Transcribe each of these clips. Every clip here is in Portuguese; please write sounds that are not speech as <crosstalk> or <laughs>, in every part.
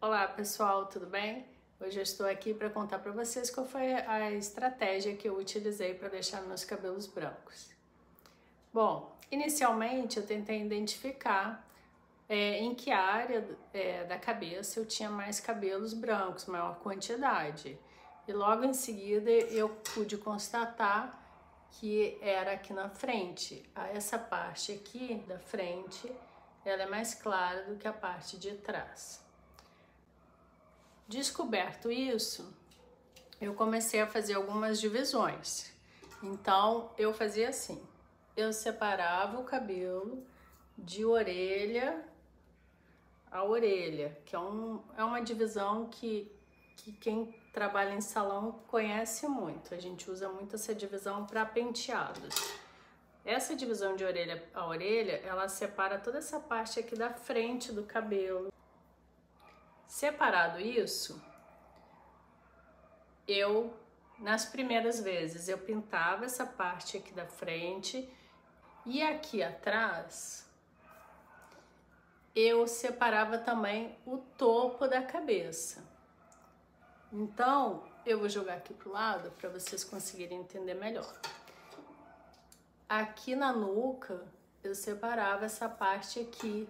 Olá pessoal, tudo bem? Hoje eu estou aqui para contar para vocês qual foi a estratégia que eu utilizei para deixar meus cabelos brancos. Bom, inicialmente eu tentei identificar é, em que área é, da cabeça eu tinha mais cabelos brancos, maior quantidade. E logo em seguida eu pude constatar que era aqui na frente. Essa parte aqui da frente, ela é mais clara do que a parte de trás. Descoberto isso, eu comecei a fazer algumas divisões. Então, eu fazia assim, eu separava o cabelo de orelha a orelha, que é, um, é uma divisão que, que quem trabalha em salão conhece muito. A gente usa muito essa divisão para penteados. Essa divisão de orelha a orelha, ela separa toda essa parte aqui da frente do cabelo. Separado isso, eu, nas primeiras vezes, eu pintava essa parte aqui da frente e aqui atrás eu separava também o topo da cabeça. Então, eu vou jogar aqui pro lado para vocês conseguirem entender melhor. Aqui na nuca, eu separava essa parte aqui.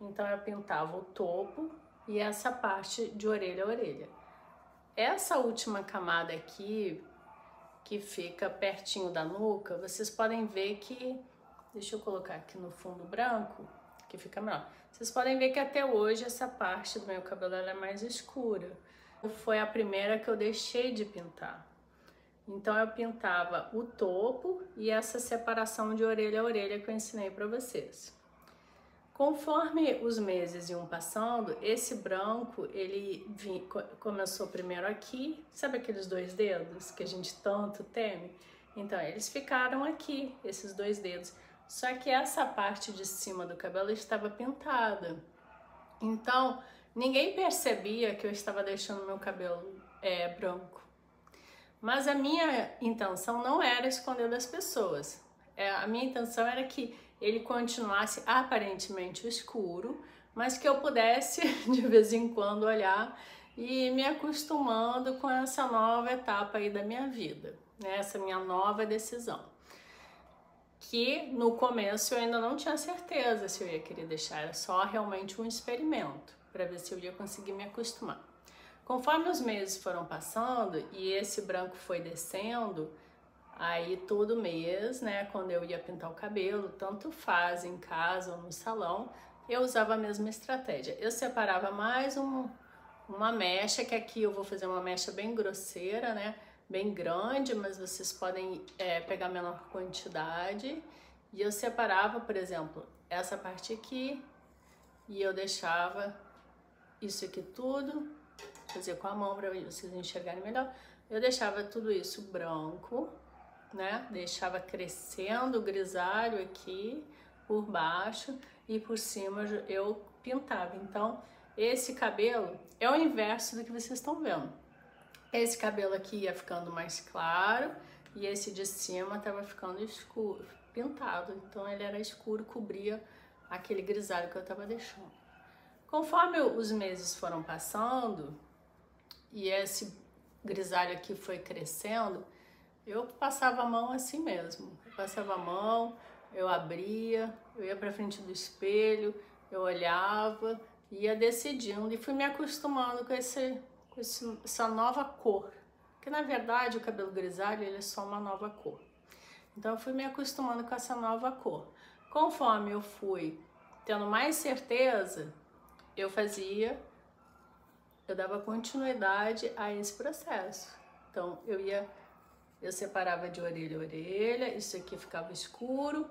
Então, eu pintava o topo e essa parte de orelha a orelha. Essa última camada aqui, que fica pertinho da nuca, vocês podem ver que... Deixa eu colocar aqui no fundo branco que fica melhor. Vocês podem ver que até hoje essa parte do meu cabelo é mais escura. Foi a primeira que eu deixei de pintar. Então eu pintava o topo e essa separação de orelha a orelha que eu ensinei para vocês. Conforme os meses iam passando, esse branco, ele começou primeiro aqui, sabe aqueles dois dedos que a gente tanto teme? Então, eles ficaram aqui, esses dois dedos. Só que essa parte de cima do cabelo estava pintada. Então, ninguém percebia que eu estava deixando meu cabelo é, branco. Mas a minha intenção não era esconder das pessoas. É, a minha intenção era que ele continuasse aparentemente escuro, mas que eu pudesse <laughs> de vez em quando olhar e me acostumando com essa nova etapa aí da minha vida, né? essa minha nova decisão que no começo eu ainda não tinha certeza se eu ia querer deixar, era só realmente um experimento para ver se eu ia conseguir me acostumar. Conforme os meses foram passando e esse branco foi descendo, aí todo mês, né, quando eu ia pintar o cabelo, tanto faz em casa ou no salão, eu usava a mesma estratégia. Eu separava mais um, uma mecha, que aqui eu vou fazer uma mecha bem grosseira, né, bem grande, mas vocês podem é, pegar menor quantidade. E eu separava, por exemplo, essa parte aqui e eu deixava isso aqui tudo, fazer com a mão para vocês enxergarem melhor. Eu deixava tudo isso branco, né? Deixava crescendo o grisalho aqui por baixo e por cima eu pintava. Então, esse cabelo é o inverso do que vocês estão vendo. Esse cabelo aqui ia ficando mais claro e esse de cima tava ficando escuro, pintado. Então ele era escuro, cobria aquele grisalho que eu tava deixando. Conforme os meses foram passando e esse grisalho aqui foi crescendo, eu passava a mão assim mesmo. Eu passava a mão, eu abria, eu ia para frente do espelho, eu olhava, ia decidindo e fui me acostumando com esse esse, essa nova cor. Que na verdade o cabelo grisalho ele é só uma nova cor. Então eu fui me acostumando com essa nova cor. Conforme eu fui tendo mais certeza, eu fazia, eu dava continuidade a esse processo. Então eu ia, eu separava de orelha a orelha, isso aqui ficava escuro,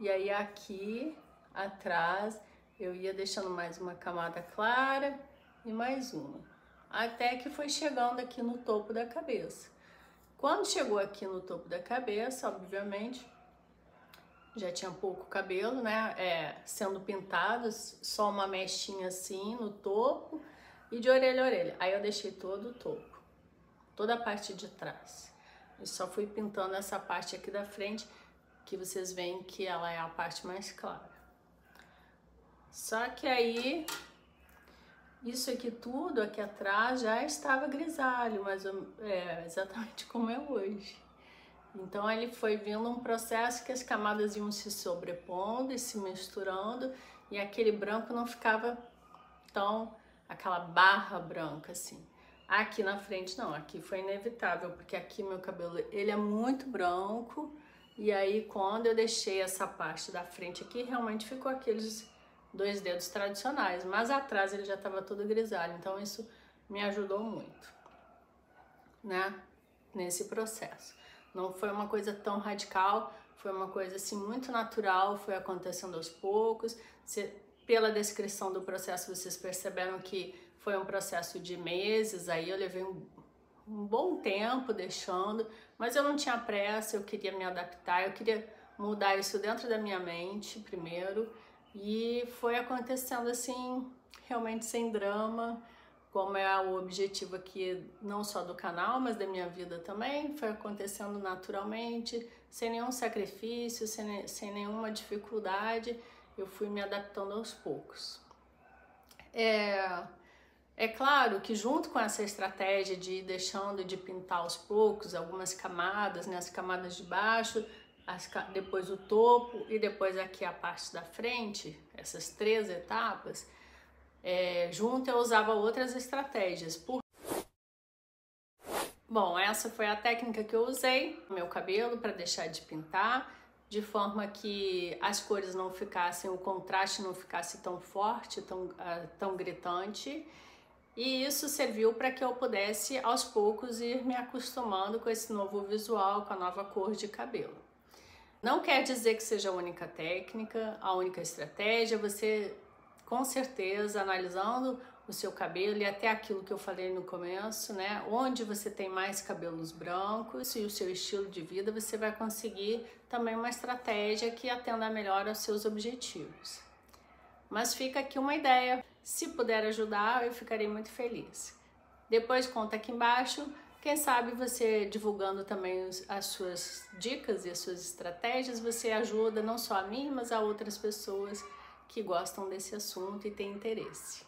e aí aqui atrás eu ia deixando mais uma camada clara e mais uma até que foi chegando aqui no topo da cabeça. Quando chegou aqui no topo da cabeça, obviamente, já tinha pouco cabelo, né? É, sendo pintados, só uma mechinha assim no topo e de orelha a orelha. Aí eu deixei todo o topo, toda a parte de trás. E só fui pintando essa parte aqui da frente, que vocês veem que ela é a parte mais clara. Só que aí isso aqui tudo aqui atrás já estava grisalho, mas é exatamente como é hoje. Então ele foi vindo um processo que as camadas iam se sobrepondo e se misturando e aquele branco não ficava tão aquela barra branca assim. Aqui na frente não, aqui foi inevitável, porque aqui meu cabelo ele é muito branco e aí quando eu deixei essa parte da frente aqui, realmente ficou aqueles dois dedos tradicionais, mas atrás ele já estava todo grisalho, então isso me ajudou muito, né, nesse processo. Não foi uma coisa tão radical, foi uma coisa assim muito natural, foi acontecendo aos poucos. Você, pela descrição do processo, vocês perceberam que foi um processo de meses, aí eu levei um, um bom tempo deixando, mas eu não tinha pressa, eu queria me adaptar, eu queria mudar isso dentro da minha mente primeiro e foi acontecendo assim, realmente sem drama, como é o objetivo aqui não só do canal, mas da minha vida também, foi acontecendo naturalmente, sem nenhum sacrifício, sem, sem nenhuma dificuldade, eu fui me adaptando aos poucos. É, é claro que junto com essa estratégia de ir deixando de pintar aos poucos algumas camadas, né, as camadas de baixo, as, depois o topo e depois aqui a parte da frente, essas três etapas, é, junto eu usava outras estratégias. Por... Bom, essa foi a técnica que eu usei no meu cabelo para deixar de pintar, de forma que as cores não ficassem, o contraste não ficasse tão forte, tão, uh, tão gritante. E isso serviu para que eu pudesse aos poucos ir me acostumando com esse novo visual, com a nova cor de cabelo. Não quer dizer que seja a única técnica, a única estratégia, você com certeza analisando o seu cabelo e até aquilo que eu falei no começo, né? Onde você tem mais cabelos brancos e o seu estilo de vida, você vai conseguir também uma estratégia que atenda melhor aos seus objetivos. Mas fica aqui uma ideia. Se puder ajudar, eu ficarei muito feliz. Depois conta aqui embaixo. Quem sabe você divulgando também as suas dicas e as suas estratégias, você ajuda não só a mim, mas a outras pessoas que gostam desse assunto e têm interesse.